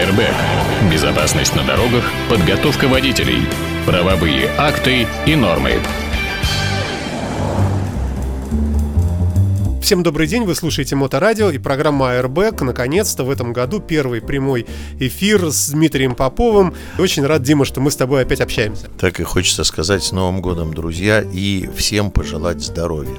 Airbag. Безопасность на дорогах, подготовка водителей, правовые акты и нормы. Всем добрый день, вы слушаете Моторадио и программа Airbag. Наконец-то в этом году первый прямой эфир с Дмитрием Поповым. Очень рад, Дима, что мы с тобой опять общаемся. Так и хочется сказать с Новым годом, друзья, и всем пожелать здоровья.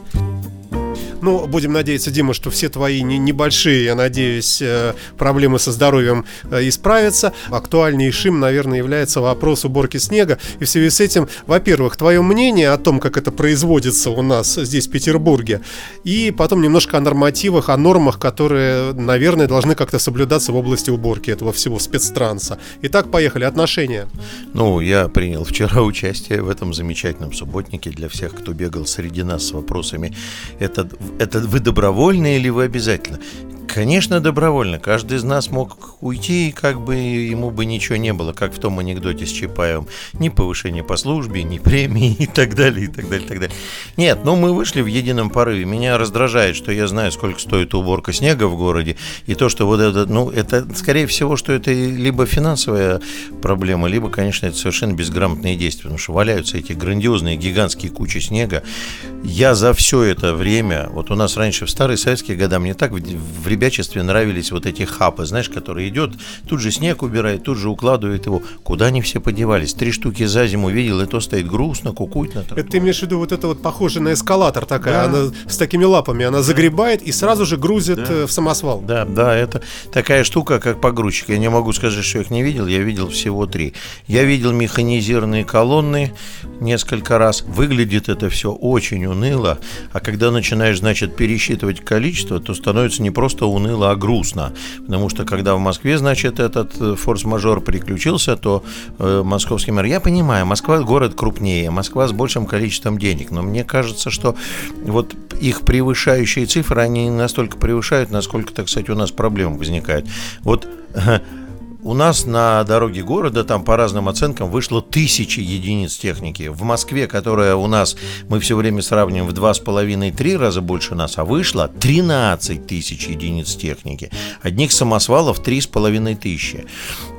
Ну, будем надеяться, Дима, что все твои не, небольшие, я надеюсь, э, проблемы со здоровьем э, исправятся. Актуальнейшим, наверное, является вопрос уборки снега. И в связи с этим, во-первых, твое мнение о том, как это производится у нас здесь, в Петербурге, и потом немножко о нормативах, о нормах, которые, наверное, должны как-то соблюдаться в области уборки этого всего спецтранса. Итак, поехали. Отношения. Ну, я принял вчера участие в этом замечательном субботнике для всех, кто бегал среди нас с вопросами. Это это вы добровольно или вы обязательно? Конечно, добровольно. Каждый из нас мог уйти, и как бы ему бы ничего не было, как в том анекдоте с Чапаевым. Ни повышения по службе, ни премии и так далее, и так далее, и так далее. Нет, ну мы вышли в едином порыве. Меня раздражает, что я знаю, сколько стоит уборка снега в городе, и то, что вот это, ну, это, скорее всего, что это либо финансовая проблема, либо, конечно, это совершенно безграмотные действия, потому что валяются эти грандиозные, гигантские кучи снега. Я за все это время, вот у нас раньше в старые советские годы, мне так в ребячестве нравились вот эти хапы, знаешь, которые идет, тут же снег убирает, тут же укладывает его. Куда они все подевались? Три штуки за зиму видел, и то стоит грустно, кукует на Это ты имеешь в виду вот это вот похоже на эскалатор такая, да. она с такими лапами, она загребает и сразу же грузит да. Э, в самосвал. Да, да, это такая штука, как погрузчик. Я не могу сказать, что я их не видел, я видел всего три. Я видел механизированные колонны несколько раз. Выглядит это все очень уныло, а когда начинаешь, значит, пересчитывать количество, то становится не просто уныло, а грустно. Потому что когда в Москве, значит, этот э, форс-мажор приключился, то э, московский мэр... Я понимаю, Москва город крупнее, Москва с большим количеством денег, но мне кажется, что вот их превышающие цифры, они настолько превышают, насколько, так сказать, у нас проблем возникает. Вот у нас на дороге города, там по разным оценкам, вышло тысячи единиц техники. В Москве, которая у нас, мы все время сравниваем в два с половиной-три раза больше нас, а вышло 13 тысяч единиц техники. Одних самосвалов три с половиной тысячи.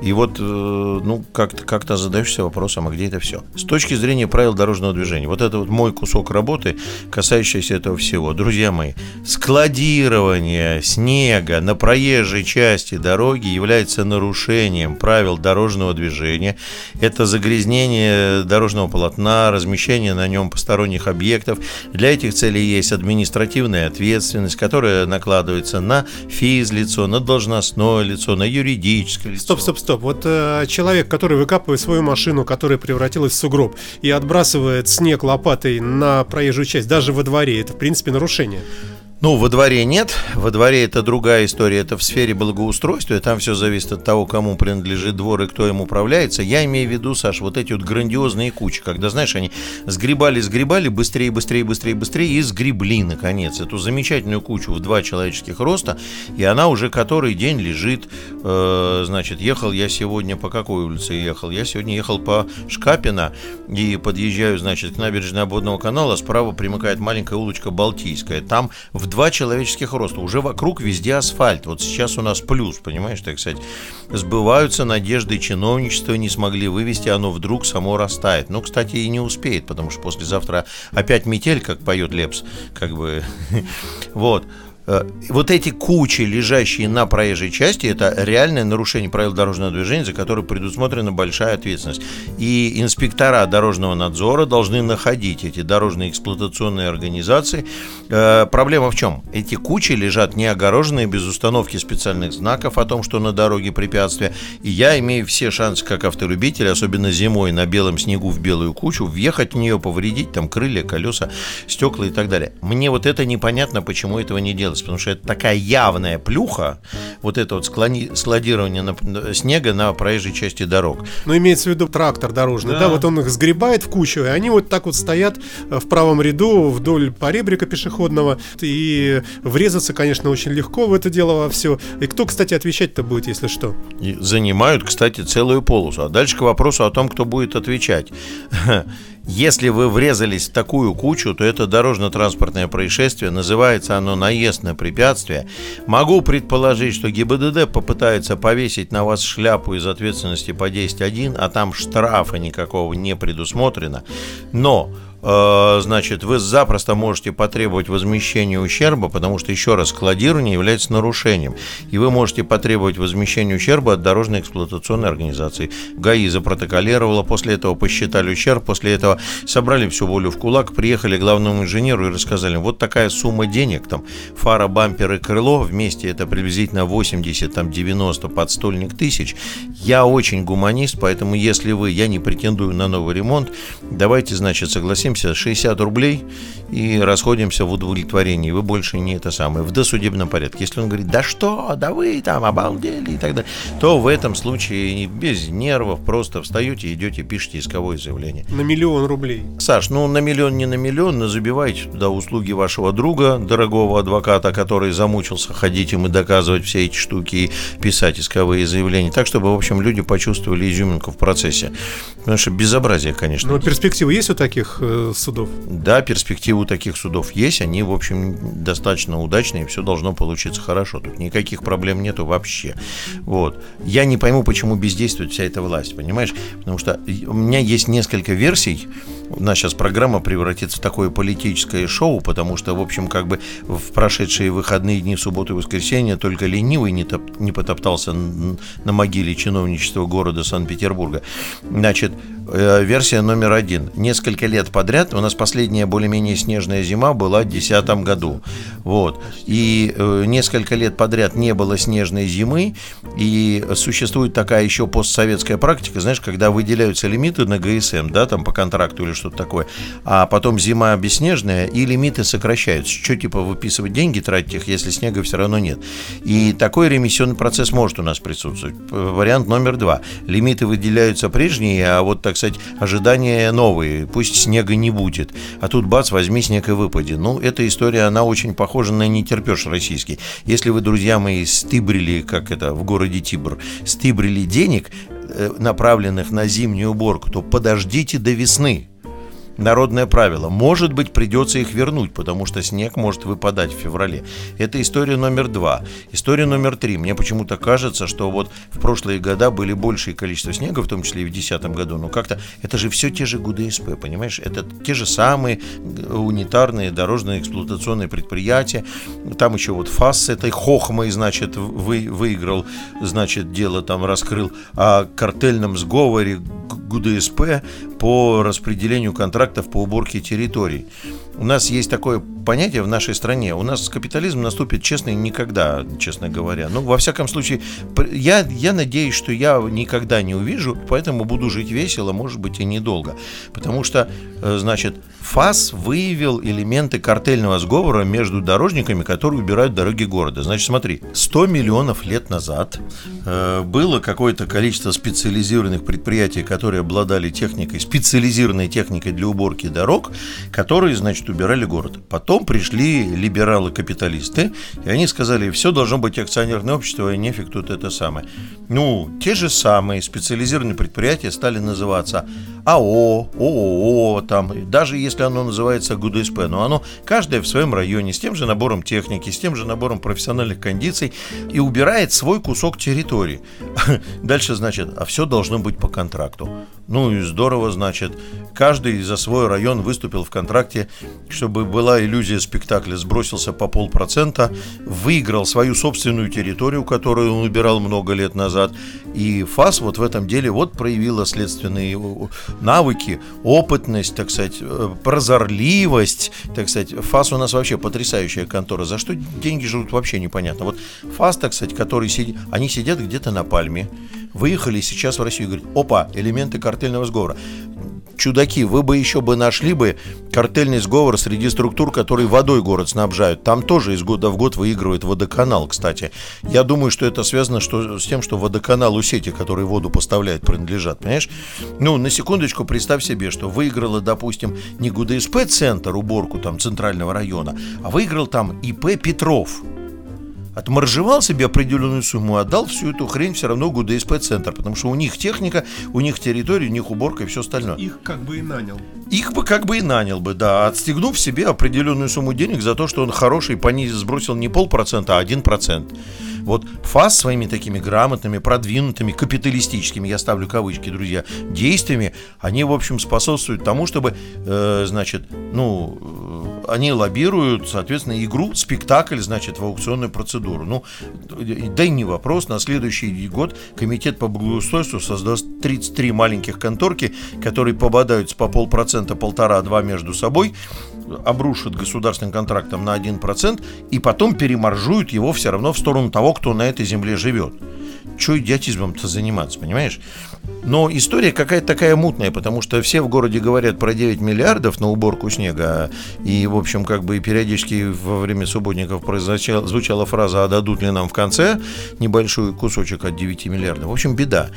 И вот, э, ну, как-то как задаешься вопросом, а где это все? С точки зрения правил дорожного движения, вот это вот мой кусок работы, касающийся этого всего. Друзья мои, складирование снега на проезжей части дороги является нарушением нарушением правил дорожного движения. Это загрязнение дорожного полотна, размещение на нем посторонних объектов. Для этих целей есть административная ответственность, которая накладывается на физлицо, на должностное лицо, на юридическое лицо. Стоп, стоп, стоп. Вот э, человек, который выкапывает свою машину, которая превратилась в сугроб, и отбрасывает снег лопатой на проезжую часть, даже во дворе, это в принципе нарушение. Ну, во дворе нет. Во дворе это другая история. Это в сфере благоустройства. И там все зависит от того, кому принадлежит двор и кто им управляется. Я имею в виду, Саш, вот эти вот грандиозные кучи, когда, знаешь, они сгребали, сгребали быстрее, быстрее, быстрее, быстрее и сгребли, наконец, эту замечательную кучу в два человеческих роста. И она уже который день лежит. Э, значит, ехал я сегодня по какой улице ехал? Я сегодня ехал по Шкапина и подъезжаю, значит, к набережной обводного канала. Справа примыкает маленькая улочка Балтийская. Там в два человеческих роста. Уже вокруг везде асфальт. Вот сейчас у нас плюс, понимаешь, так сказать. Сбываются надежды чиновничества, не смогли вывести, оно вдруг само растает. Ну, кстати, и не успеет, потому что послезавтра опять метель, как поет Лепс, как бы. Вот. Э, вот эти кучи, лежащие на проезжей части, это реальное нарушение правил дорожного движения, за которое предусмотрена большая ответственность. И инспектора дорожного надзора должны находить эти дорожные эксплуатационные организации. Э, проблема в чем? Эти кучи лежат не огороженные, без установки специальных знаков о том, что на дороге препятствия. И я имею все шансы, как автолюбитель, особенно зимой на белом снегу в белую кучу, въехать в нее, повредить там крылья, колеса, стекла и так далее. Мне вот это непонятно, почему этого не делать делать, потому что это такая явная плюха, вот это вот склони, складирование на, снега на проезжей части дорог. Ну, имеется в виду трактор дорожный, да. да, вот он их сгребает в кучу, и они вот так вот стоят э, в правом ряду вдоль поребрика пешеходного, и врезаться, конечно, очень легко в это дело во все. И кто, кстати, отвечать-то будет, если что? И занимают, кстати, целую полосу. А дальше к вопросу о том, кто будет отвечать. Если вы врезались в такую кучу, то это дорожно-транспортное происшествие. Называется оно наезд на препятствие. Могу предположить, что ГИБДД попытается повесить на вас шляпу из ответственности по 10.1, а там штрафа никакого не предусмотрено. Но значит, вы запросто можете потребовать возмещения ущерба, потому что, еще раз, складирование является нарушением. И вы можете потребовать возмещения ущерба от дорожной эксплуатационной организации. ГАИ запротоколировала, после этого посчитали ущерб, после этого собрали всю волю в кулак, приехали к главному инженеру и рассказали, вот такая сумма денег, там, фара, бампер и крыло, вместе это приблизительно 80, там, 90 подстольник тысяч. Я очень гуманист, поэтому если вы, я не претендую на новый ремонт, давайте, значит, согласимся садимся, 60 рублей и расходимся в удовлетворении. Вы больше не это самое, в досудебном порядке. Если он говорит, да что, да вы там обалдели и так далее, то в этом случае без нервов просто встаете, идете, пишите исковое заявление. На миллион рублей. Саш, ну на миллион не на миллион, но забивайте туда услуги вашего друга, дорогого адвоката, который замучился ходить им и доказывать все эти штуки и писать исковые заявления. Так, чтобы, в общем, люди почувствовали изюминку в процессе. Потому что безобразие, конечно. Но перспективы есть у таких э, судов? Да, перспективы у таких судов есть, они, в общем, достаточно удачные, все должно получиться хорошо. Тут никаких проблем нету вообще. Вот. Я не пойму, почему бездействует вся эта власть, понимаешь? Потому что у меня есть несколько версий. У нас сейчас программа превратится в такое политическое шоу, потому что, в общем, как бы в прошедшие выходные дни, субботу и воскресенье только ленивый не, топ, не потоптался на могиле чиновничества города Санкт-Петербурга. Значит, Э, версия номер один. Несколько лет подряд, у нас последняя более-менее снежная зима была в 2010 году. Вот. И э, несколько лет подряд не было снежной зимы, и существует такая еще постсоветская практика, знаешь, когда выделяются лимиты на ГСМ, да, там по контракту или что-то такое, а потом зима бесснежная, и лимиты сокращаются. Что, типа, выписывать деньги, тратить их, если снега все равно нет. И такой ремиссионный процесс может у нас присутствовать. Вариант номер два. Лимиты выделяются прежние, а вот так сказать, ожидания новые. Пусть снега не будет. А тут бац, возьми снег и выпади. Ну, эта история, она очень похожа на нетерпеж российский. Если вы, друзья мои, стыбрили, как это, в городе Тибр, стыбрили денег, э, направленных на зимнюю уборку, то подождите до весны народное правило. Может быть, придется их вернуть, потому что снег может выпадать в феврале. Это история номер два. История номер три. Мне почему-то кажется, что вот в прошлые года были большее количество снега, в том числе и в 2010 году, но как-то это же все те же ГУДСП, понимаешь? Это те же самые унитарные дорожные эксплуатационные предприятия. Там еще вот ФАС с этой хохмой, значит, вы, выиграл, значит, дело там раскрыл о картельном сговоре ГУДСП по распределению контрактов по уборке территорий. У нас есть такое понятие в нашей стране. У нас капитализм наступит честно никогда, честно говоря. Ну, во всяком случае, я, я надеюсь, что я никогда не увижу, поэтому буду жить весело, может быть, и недолго. Потому что, э, значит, ФАС выявил элементы картельного сговора между дорожниками, которые убирают дороги города. Значит, смотри, 100 миллионов лет назад э, было какое-то количество специализированных предприятий, которые обладали техникой, специализированной техникой для уборки дорог, которые, значит, убирали город. Потом пришли либералы-капиталисты, и они сказали, все должно быть акционерное общество, и нефиг тут это самое. Ну, те же самые специализированные предприятия стали называться АО, ООО, там, даже если оно называется ГУДСП, но оно каждое в своем районе, с тем же набором техники, с тем же набором профессиональных кондиций и убирает свой кусок территории. Дальше, значит, а все должно быть по контракту. Ну и здорово, значит, каждый за свой район выступил в контракте, чтобы была иллюзия спектакля, сбросился по полпроцента, выиграл свою собственную территорию, которую он убирал много лет назад, и ФАС вот в этом деле вот проявила следственные навыки, опытность, так сказать, э, прозорливость, так сказать. ФАС у нас вообще потрясающая контора. За что деньги жрут, вообще непонятно. Вот ФАС, так сказать, который сидит, они сидят где-то на пальме, выехали сейчас в Россию и говорят, опа, элементы картельного сговора чудаки, вы бы еще бы нашли бы картельный сговор среди структур, которые водой город снабжают. Там тоже из года в год выигрывает водоканал, кстати. Я думаю, что это связано что, с тем, что водоканалу сети, которые воду поставляют, принадлежат, понимаешь? Ну, на секундочку представь себе, что выиграла, допустим, не ГУДСП-центр, уборку там центрального района, а выиграл там ИП Петров. Отмаржевал себе определенную сумму, отдал всю эту хрень все равно ГУДСП-центр, потому что у них техника, у них территория, у них уборка и все остальное. Их как бы и нанял. Их бы как бы и нанял бы, да, отстегнув себе определенную сумму денег за то, что он хороший, понизил, сбросил не полпроцента, а один процент. Вот ФАС своими такими грамотными, продвинутыми, капиталистическими, я ставлю кавычки, друзья, действиями, они, в общем, способствуют тому, чтобы, э, значит, ну, э, они лоббируют, соответственно, игру, спектакль, значит, в аукционную процедуру. Ну, да и не вопрос, на следующий год комитет по благоустройству создаст 33 маленьких конторки, которые пободаются по полпроцента, полтора-два между собой, обрушат государственным контрактом на 1% и потом перемаржуют его все равно в сторону того, кто на этой земле живет. Че идиотизмом-то заниматься, понимаешь? Но история какая-то такая мутная, потому что все в городе говорят про 9 миллиардов на уборку снега. И, в общем, как бы периодически во время субботников произзвучала, звучала фраза «А дадут ли нам в конце небольшой кусочек от 9 миллиардов?» В общем, беда.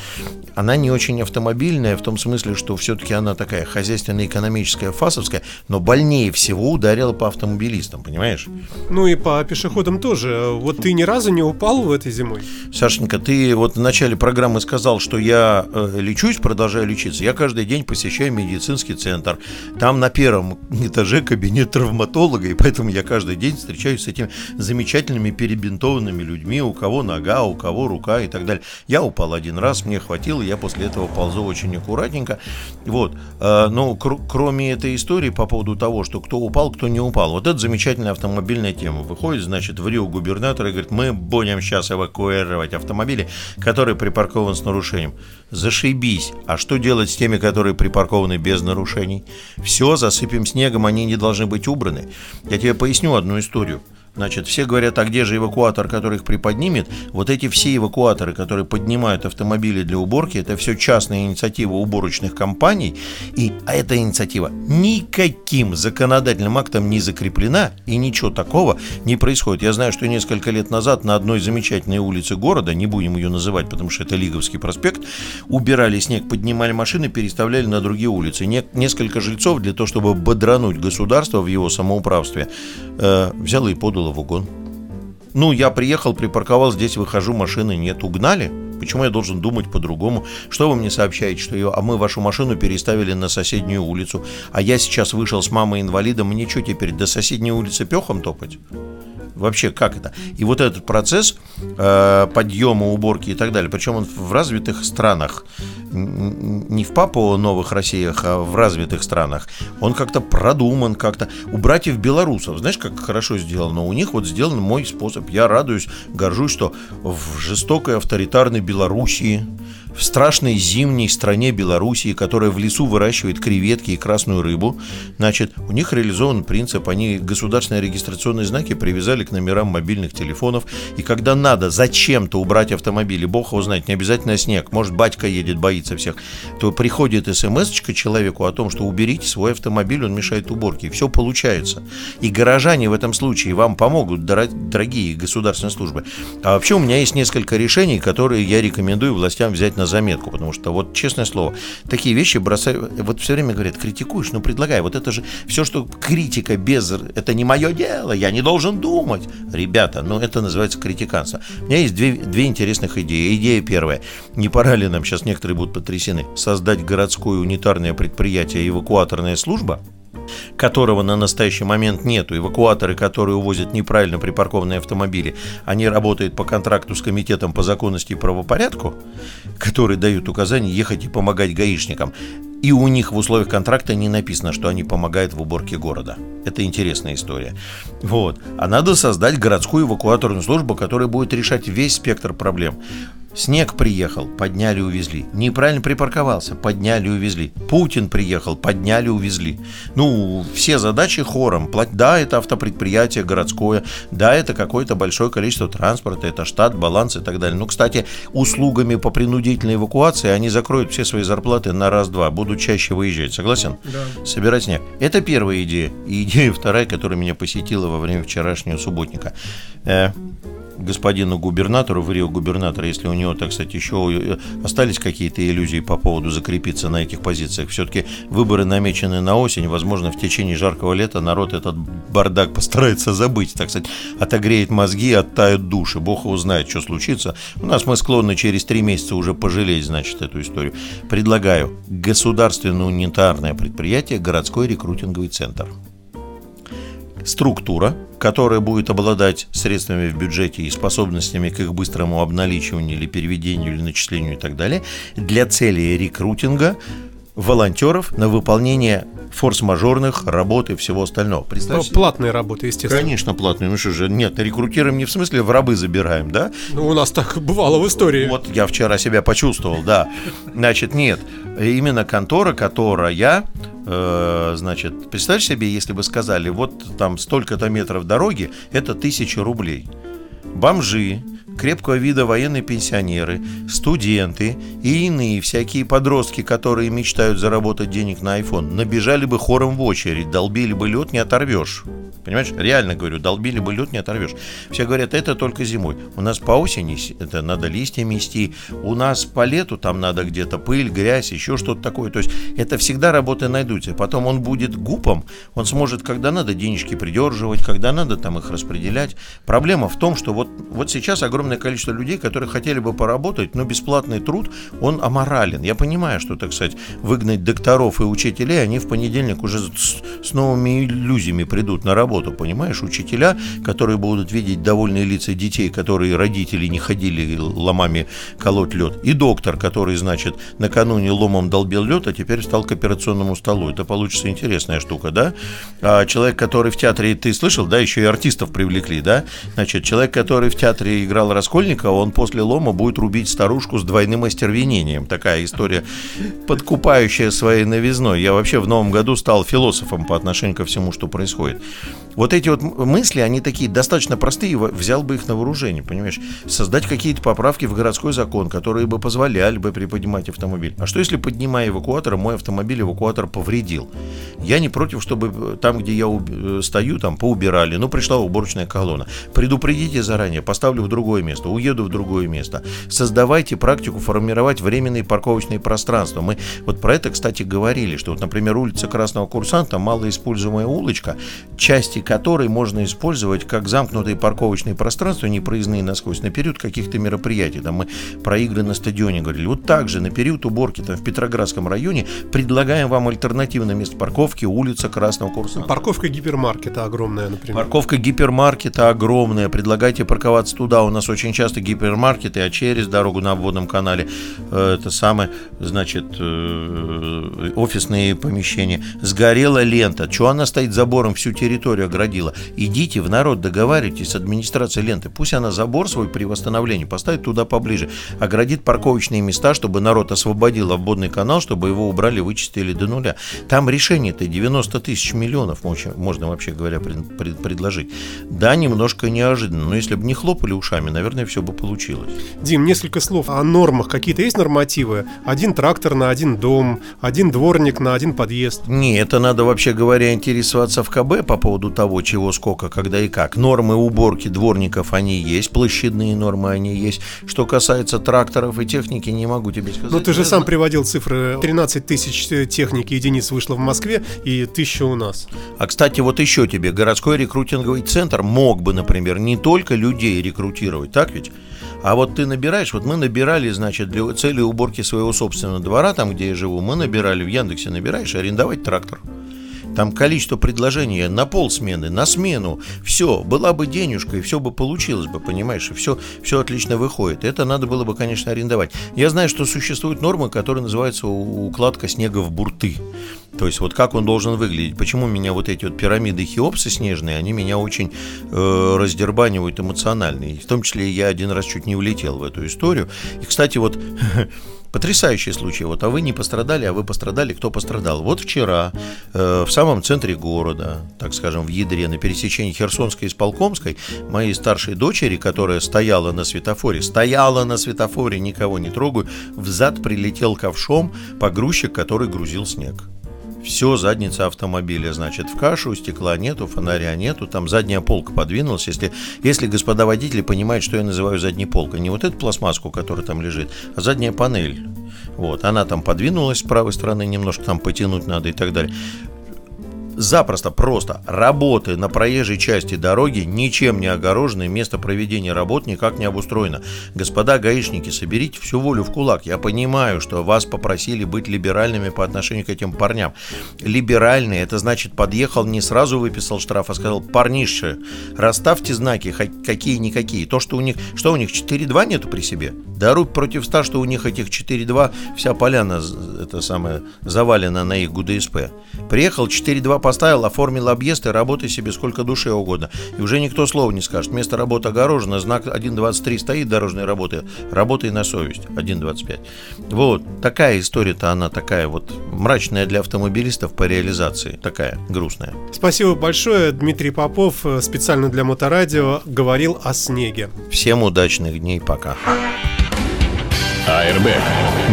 Она не очень автомобильная в том смысле, что все-таки она такая хозяйственно-экономическая, фасовская, но больнее всего ударила по автомобилистам, понимаешь? Ну и по пешеходам тоже. Вот ты ни разу не упал в этой зимой? Сашенька, ты вот в начале программы сказал, что я э, лечусь, продолжаю лечиться. Я каждый день посещаю медицинский центр. Там на первом этаже кабинет травматолога, и поэтому я каждый день встречаюсь с этими замечательными перебинтованными людьми, у кого нога, у кого рука и так далее. Я упал один раз, мне хватило, я после этого ползу очень аккуратненько. Вот. Э, но кр- кроме этой истории по поводу того, что кто упал, кто не упал, вот это замечательная автомобильная тема. Выходит, значит, в Рио губернатор и говорит, мы будем сейчас эвакуировать автомобили, которые припаркованы с нарушением. Зашибись. А что делать с теми, которые припаркованы без нарушений? Все, засыпем снегом, они не должны быть убраны. Я тебе поясню одну историю. Значит, все говорят, а где же эвакуатор, который их приподнимет? Вот эти все эвакуаторы, которые поднимают автомобили для уборки, это все частная инициатива уборочных компаний. И эта инициатива никаким законодательным актом не закреплена, и ничего такого не происходит. Я знаю, что несколько лет назад на одной замечательной улице города, не будем ее называть, потому что это Лиговский проспект, убирали снег, поднимали машины, переставляли на другие улицы. Не, несколько жильцов для того, чтобы бодрануть государство в его самоуправстве, э, взяло и подало в угон. Ну, я приехал, припарковал здесь, выхожу, машины нет, угнали. Почему я должен думать по-другому? Что вы мне сообщаете, что ее, а мы вашу машину переставили на соседнюю улицу, а я сейчас вышел с мамой инвалидом, мне что теперь, до соседней улицы пехом топать? Вообще, как это? И вот этот процесс э, подъема, уборки и так далее, причем он в развитых странах, не в Папуа Новых Россиях, а в развитых странах, он как-то продуман, как-то. У братьев белорусов, знаешь, как хорошо сделано? У них вот сделан мой способ. Я радуюсь, горжусь, что в жестокой авторитарной Белоруссии в страшной зимней стране Белоруссии, которая в лесу выращивает креветки и красную рыбу, значит, у них реализован принцип, они государственные регистрационные знаки привязали к номерам мобильных телефонов, и когда надо зачем-то убрать автомобили, бог его знает, не обязательно снег, может, батька едет, боится всех, то приходит смс человеку о том, что уберите свой автомобиль, он мешает уборке, и все получается. И горожане в этом случае вам помогут, дорогие государственные службы. А вообще у меня есть несколько решений, которые я рекомендую властям взять на заметку, потому что вот, честное слово, такие вещи бросаю, вот все время говорят, критикуешь, ну предлагай, вот это же все, что критика без, это не мое дело, я не должен думать. Ребята, ну это называется критиканство. У меня есть две, две интересных идеи. Идея первая, не пора ли нам, сейчас некоторые будут потрясены, создать городское унитарное предприятие «Эвакуаторная служба», которого на настоящий момент нету. Эвакуаторы, которые увозят неправильно припаркованные автомобили, они работают по контракту с комитетом по законности и правопорядку, который дают указания ехать и помогать гаишникам. И у них в условиях контракта не написано, что они помогают в уборке города. Это интересная история. Вот. А надо создать городскую эвакуаторную службу, которая будет решать весь спектр проблем. Снег приехал, подняли, увезли. Неправильно припарковался, подняли, увезли. Путин приехал, подняли, увезли. Ну, все задачи хором. Да, это автопредприятие городское, да, это какое-то большое количество транспорта, это штат, баланс и так далее. Ну, кстати, услугами по принудительной эвакуации они закроют все свои зарплаты на раз-два, будут чаще выезжать. Согласен? Да. Собирать снег. Это первая идея. И идея вторая, которая меня посетила во время вчерашнего субботника. Э, господину губернатору, в Рио губернатора, если у него, так сказать, еще э, остались какие-то иллюзии по поводу закрепиться на этих позициях. Все-таки выборы намечены на осень, возможно, в течение жаркого лета народ этот бардак постарается забыть, так сказать, отогреет мозги, оттают души. Бог его знает, что случится. У нас мы склонны через три месяца уже пожалеть, значит, эту историю. Предлагаю государственное унитарное предприятие «Городской рекрутинговый центр» структура, которая будет обладать средствами в бюджете и способностями к их быстрому обналичиванию или переведению или начислению и так далее, для цели рекрутинга волонтеров на выполнение форс-мажорных работ и всего остального. Представьте? Платные работы, естественно. Конечно, платные. Ну что же, нет, рекрутируем не в смысле в рабы забираем, да? Ну, у нас так бывало в истории. Вот я вчера себя почувствовал, да. Значит, нет, именно контора, которая Э, значит, представь себе, если бы сказали, вот там столько-то метров дороги, это тысяча рублей. Бомжи, крепкого вида военные пенсионеры, студенты и иные всякие подростки, которые мечтают заработать денег на iPhone, набежали бы хором в очередь, долбили бы лед, не оторвешь. Понимаешь, реально говорю, долбили бы лед, не оторвешь. Все говорят, это только зимой. У нас по осени это надо листья мести, у нас по лету там надо где-то пыль, грязь, еще что-то такое. То есть это всегда работы найдутся. Потом он будет гупом, он сможет, когда надо, денежки придерживать, когда надо там их распределять. Проблема в том, что вот, вот сейчас огромное количество людей, которые хотели бы поработать, но бесплатный труд, он аморален. Я понимаю, что, так сказать, выгнать докторов и учителей, они в понедельник уже с, с новыми иллюзиями придут на работу понимаешь? Учителя, которые будут видеть довольные лица детей, которые родители не ходили ломами колоть лед, и доктор, который, значит, накануне ломом долбил лед, а теперь встал к операционному столу. Это получится интересная штука, да? А человек, который в театре, ты слышал, да, еще и артистов привлекли, да? Значит, человек, который в театре играл Раскольника, он после лома будет рубить старушку с двойным остервенением. Такая история, подкупающая своей новизной. Я вообще в новом году стал философом по отношению ко всему, что происходит. Вот эти вот мысли, они такие достаточно простые, взял бы их на вооружение, понимаешь? Создать какие-то поправки в городской закон, которые бы позволяли бы приподнимать автомобиль. А что если, поднимая эвакуатор, мой автомобиль эвакуатор повредил? Я не против, чтобы э, там, где я э, стою, там поубирали, ну, пришла уборочная колонна. Предупредите заранее, поставлю в другое место, уеду в другое место. Создавайте практику формировать временные парковочные пространства. Мы вот про это, кстати, говорили, что вот, например, улица Красного Курсанта, малоиспользуемая улочка, части который можно использовать как замкнутые парковочные пространства, непроездные насквозь, на период каких-то мероприятий. Там мы про игры на стадионе говорили. Вот так же на период уборки там, в Петроградском районе предлагаем вам альтернативное место парковки улица Красного Курсанта. Парковка гипермаркета огромная, например. Парковка гипермаркета огромная. Предлагайте парковаться туда. У нас очень часто гипермаркеты, а через дорогу на обводном канале э, это самое, значит, э, офисные помещения. Сгорела лента. Чего она стоит забором всю территорию оградила. Идите в народ, договаривайтесь с администрацией ленты. Пусть она забор свой при восстановлении поставит туда поближе. Оградит парковочные места, чтобы народ освободил обводный канал, чтобы его убрали, вычистили до нуля. Там решение-то 90 тысяч миллионов можно вообще говоря пред, пред, предложить. Да, немножко неожиданно, но если бы не хлопали ушами, наверное, все бы получилось. Дим, несколько слов о нормах. Какие-то есть нормативы? Один трактор на один дом, один дворник на один подъезд. Не, это надо вообще говоря интересоваться в КБ по поводу того, чего, сколько, когда и как. Нормы уборки дворников, они есть, площадные нормы, они есть. Что касается тракторов и техники, не могу тебе сказать. Но ты же сам приводил цифры. 13 тысяч техники единиц вышло в Москве и тысяча у нас. А, кстати, вот еще тебе, городской рекрутинговый центр мог бы, например, не только людей рекрутировать, так ведь? А вот ты набираешь, вот мы набирали, значит, для цели уборки своего собственного двора, там, где я живу, мы набирали в Яндексе, набираешь арендовать трактор. Там количество предложений на полсмены, на смену. Все, была бы денежка, и все бы получилось бы, понимаешь, и все, все отлично выходит. Это надо было бы, конечно, арендовать. Я знаю, что существуют нормы, которые называются укладка снега в бурты. То есть вот как он должен выглядеть. Почему меня вот эти вот пирамиды Хеопса снежные, они меня очень э, раздербанивают эмоционально. И в том числе я один раз чуть не влетел в эту историю. И, кстати, вот Потрясающий случай. Вот, а вы не пострадали, а вы пострадали. Кто пострадал? Вот вчера э, в самом центре города, так скажем, в ядре, на пересечении Херсонской и Сполкомской, моей старшей дочери, которая стояла на светофоре, стояла на светофоре, никого не трогаю, взад прилетел ковшом погрузчик, который грузил снег все, задница автомобиля, значит, в кашу, стекла нету, фонаря нету, там задняя полка подвинулась. Если, если господа водители понимают, что я называю задней полкой, не вот эту пластмасску, которая там лежит, а задняя панель. Вот, она там подвинулась с правой стороны, немножко там потянуть надо и так далее запросто, просто работы на проезжей части дороги, ничем не огороженные, место проведения работ никак не обустроено. Господа гаишники, соберите всю волю в кулак. Я понимаю, что вас попросили быть либеральными по отношению к этим парням. Либеральные, это значит, подъехал, не сразу выписал штраф, а сказал, парнише, расставьте знаки, какие-никакие. То, что у них, что у них, 4-2 нету при себе? Да рубь против 100, что у них этих 4-2, вся поляна, это самое, завалена на их ГУДСП. Приехал 4-2 поставил, оформил объезд и работай себе сколько душе угодно. И уже никто слова не скажет. Место работы огорожено, знак 1.23 стоит дорожной работы. Работай на совесть. 1.25. Вот. Такая история-то она такая вот мрачная для автомобилистов по реализации. Такая грустная. Спасибо большое. Дмитрий Попов э, специально для Моторадио говорил о снеге. Всем удачных дней. Пока. АРБ.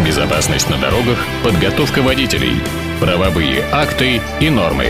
Безопасность на дорогах, подготовка водителей, правовые акты и нормы.